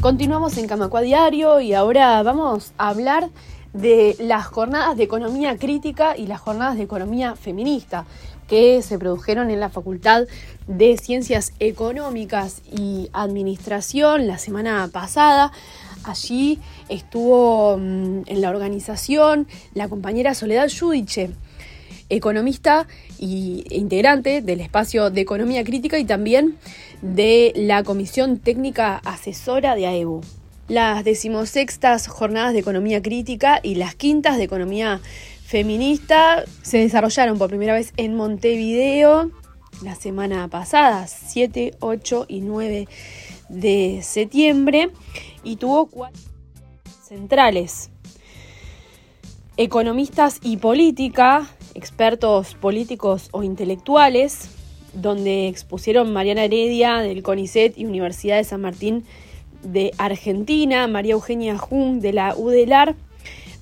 Continuamos en Camacua Diario y ahora vamos a hablar de las jornadas de economía crítica y las jornadas de economía feminista que se produjeron en la Facultad de Ciencias Económicas y Administración la semana pasada. Allí estuvo mm, en la organización la compañera Soledad Yudiche, economista e integrante del espacio de economía crítica y también de la Comisión Técnica Asesora de AEBU. Las decimosextas jornadas de economía crítica y las quintas de economía feminista se desarrollaron por primera vez en Montevideo la semana pasada, 7, 8 y 9 de septiembre, y tuvo cuatro centrales. Economistas y política, expertos políticos o intelectuales, donde expusieron Mariana Heredia del CONICET y Universidad de San Martín de Argentina, María Eugenia Jung de la UDELAR,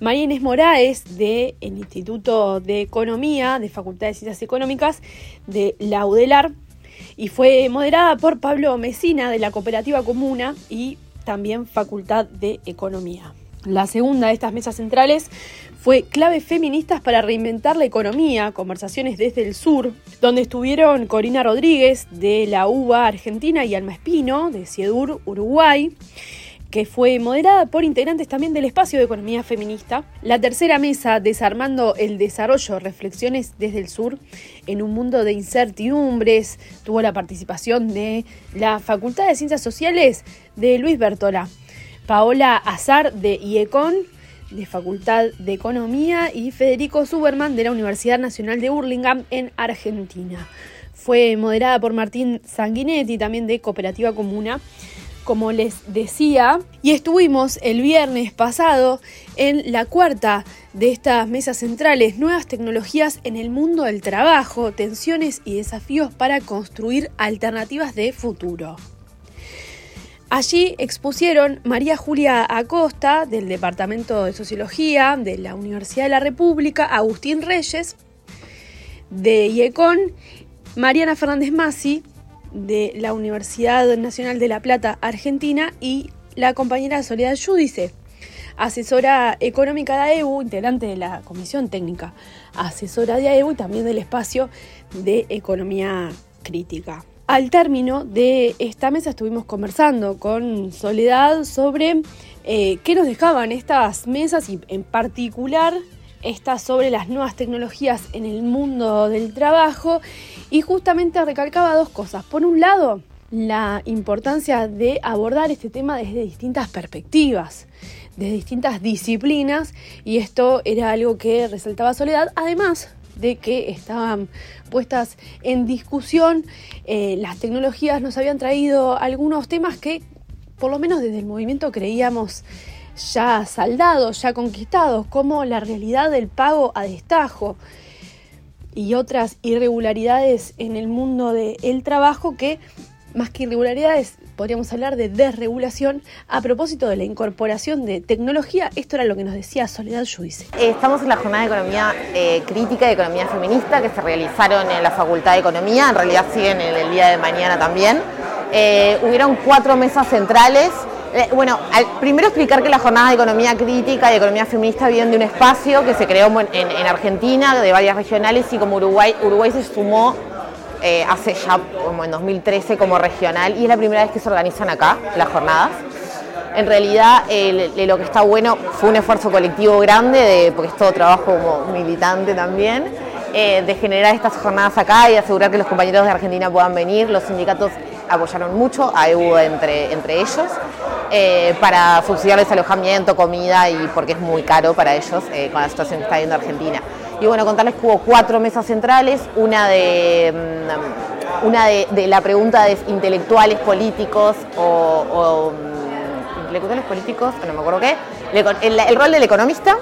María Inés Moraes del Instituto de Economía, de Facultad de Ciencias Económicas de la UDELAR, y fue moderada por Pablo Mesina de la Cooperativa Comuna y también Facultad de Economía. La segunda de estas mesas centrales fue Claves Feministas para Reinventar la Economía, conversaciones desde el sur, donde estuvieron Corina Rodríguez de la UBA Argentina y Alma Espino de Ciedur, Uruguay que fue moderada por integrantes también del espacio de economía feminista. La tercera mesa, Desarmando el Desarrollo, Reflexiones desde el Sur, en un mundo de incertidumbres, tuvo la participación de la Facultad de Ciencias Sociales de Luis Bertola, Paola Azar de IECON, de Facultad de Economía, y Federico Zuberman de la Universidad Nacional de Burlingame en Argentina. Fue moderada por Martín Sanguinetti, también de Cooperativa Comuna, como les decía, y estuvimos el viernes pasado en la cuarta de estas mesas centrales, nuevas tecnologías en el mundo del trabajo, tensiones y desafíos para construir alternativas de futuro. Allí expusieron María Julia Acosta, del Departamento de Sociología de la Universidad de la República, Agustín Reyes, de IECON, Mariana Fernández Masi, de la Universidad Nacional de La Plata, Argentina, y la compañera Soledad Yudice, asesora económica de AEU, integrante de la Comisión Técnica Asesora de AEU y también del espacio de Economía Crítica. Al término de esta mesa estuvimos conversando con Soledad sobre eh, qué nos dejaban estas mesas y en particular estas sobre las nuevas tecnologías en el mundo del trabajo y justamente recalcaba dos cosas. Por un lado, la importancia de abordar este tema desde distintas perspectivas, desde distintas disciplinas y esto era algo que resaltaba Soledad, además de que estaban puestas en discusión. Eh, las tecnologías nos habían traído algunos temas que, por lo menos desde el movimiento, creíamos ya saldados, ya conquistados, como la realidad del pago a destajo y otras irregularidades en el mundo del trabajo que, más que irregularidades, podríamos hablar de desregulación a propósito de la incorporación de tecnología. Esto era lo que nos decía Soledad Judice. Estamos en la jornada de Economía eh, Crítica y Economía Feminista que se realizaron en la Facultad de Economía, en realidad siguen en el día de mañana también. Eh, hubieron cuatro mesas centrales. Eh, bueno, primero explicar que las jornadas de economía crítica y economía feminista vienen de un espacio que se creó en, en Argentina, de varias regionales, y como Uruguay, Uruguay se sumó eh, hace ya como en 2013 como regional y es la primera vez que se organizan acá las jornadas. En realidad lo que está bueno fue un esfuerzo colectivo grande, porque es todo trabajo como militante también, eh, de generar estas jornadas acá y asegurar que los compañeros de Argentina puedan venir. Los sindicatos apoyaron mucho a EU entre, entre ellos eh, para subsidiarles alojamiento, comida y porque es muy caro para ellos con la situación que está viendo Argentina. Y bueno, contarles que hubo cuatro mesas centrales, una de, mm, una de, la pregunta de intelectuales políticos o, mm, intelectuales políticos, no me acuerdo qué, el, rol del economista,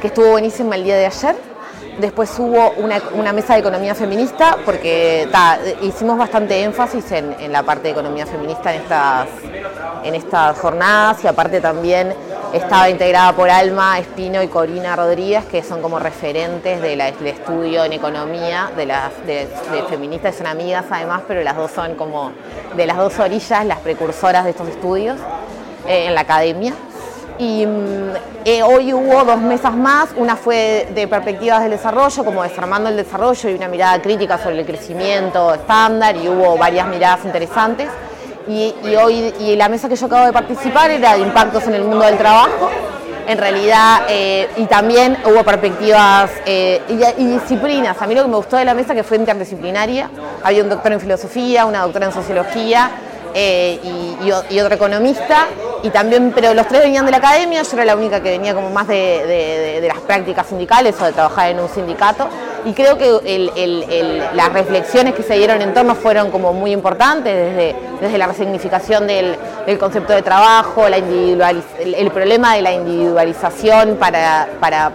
que estuvo buenísimo el día de ayer. Después hubo una, mesa de economía feminista, porque hicimos bastante énfasis en, en, la parte de economía feminista en estas, en estas jornadas y aparte también estaba integrada por Alma Espino y Corina Rodríguez, que son como referentes del estudio en economía, de las de, feministas, son amigas además, pero las dos son como de las dos orillas, las precursoras de estos estudios eh, en la academia. Y mm, eh, hoy hubo dos mesas más, una fue de perspectivas del desarrollo, como desarmando el desarrollo y una mirada crítica sobre el crecimiento estándar, y hubo varias miradas interesantes. Y, hoy y la mesa que yo acabo de participar era de impactos en el mundo del trabajo. En realidad, eh, y también hubo perspectivas y, y, disciplinas. A mí lo que me gustó de la mesa que fue interdisciplinaria. Había un doctor en filosofía, una doctora en sociología, eh, y, otro economista, y también, pero los tres venían de la academia, yo era la única que venía como más de, las prácticas sindicales o de trabajar en un sindicato, y creo que las reflexiones que se dieron en torno fueron como muy importantes, desde, desde la resignificación del, concepto de trabajo, el, problema de la individualización para, para,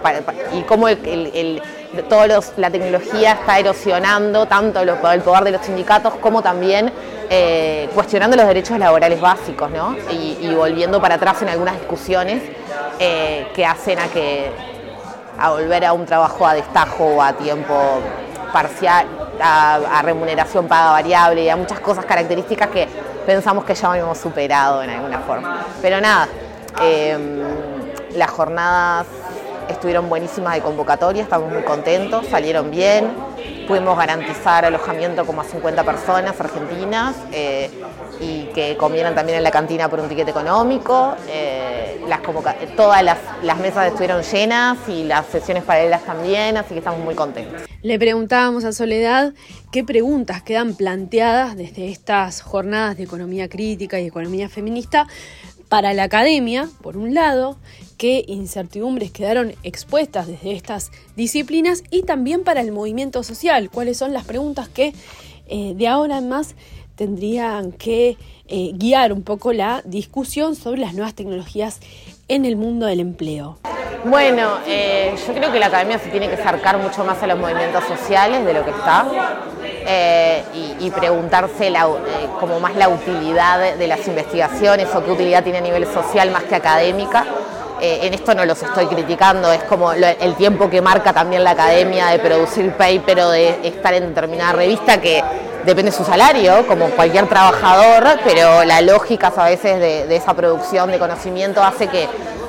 y cómo el todos la tecnología está erosionando tanto el poder de los sindicatos como también eh, cuestionando los derechos laborales básicos, ¿no? Y, volviendo para atrás en algunas discusiones eh, que hacen a que a volver a un trabajo a destajo o a tiempo parcial, a, remuneración paga variable y a muchas cosas características que pensamos que ya habíamos superado en alguna forma. Pero nada, em, las jornadas estuvieron buenísimas de convocatoria, estamos muy contentos, salieron bien, pudimos garantizar alojamiento como a 50 personas argentinas eh, y que comieran también en la cantina por un tiquete económico. Eh, las todas las, las mesas estuvieron llenas y las sesiones paralelas también, así que estamos muy contentos. Le preguntábamos a Soledad qué preguntas quedan planteadas desde estas jornadas de economía crítica y economía feminista para la academia, por un lado, qué incertidumbres quedaron expuestas desde estas disciplinas y también para el movimiento social, cuáles son las preguntas que eh, de ahora en más tendrían que eh, guiar un poco la discusión sobre las nuevas tecnologías en el mundo del empleo. Bueno, eh, yo creo que la academia se tiene que acercar mucho más a los movimientos sociales de lo que está. Eh, y, preguntarse eh, como más la utilidad de, las investigaciones o qué utilidad tiene a nivel social más que académica. En esto no los estoy criticando, es como el tiempo que marca también la academia de producir paper o de estar en determinada revista que depende de su salario, como cualquier trabajador, pero la lógica a veces de, esa producción de conocimiento hace que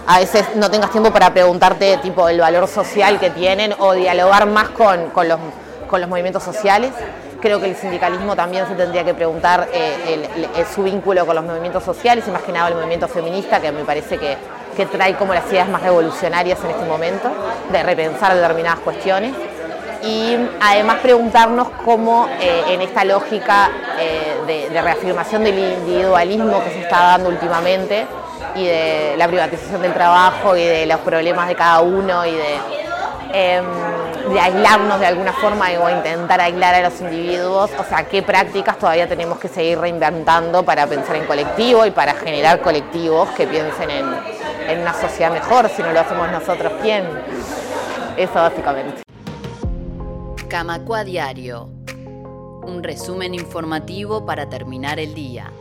a veces no tengas tiempo para preguntarte tipo el valor social que tienen o dialogar más con, con los con los movimientos sociales. Creo que el sindicalismo también se tendría que preguntar eh, su vínculo con los movimientos sociales y que el movimiento feminista, que me parece que, trae como las ideas más revolucionarias en este momento, de repensar determinadas cuestiones. Y además preguntarnos cómo eh, en esta lógica eh, de, reafirmación del individualismo que se está dando últimamente y de la privatización del trabajo y de los problemas de cada uno y de em, aislarnos de alguna forma o intentar aislar a los individuos, o sea, qué prácticas todavía tenemos que seguir reinventando para pensar en colectivo y para generar colectivos que piensen en, en una sociedad mejor, si no lo hacemos nosotros, ¿quién? Eso básicamente. Camacua Diario, un resumen informativo para terminar el día.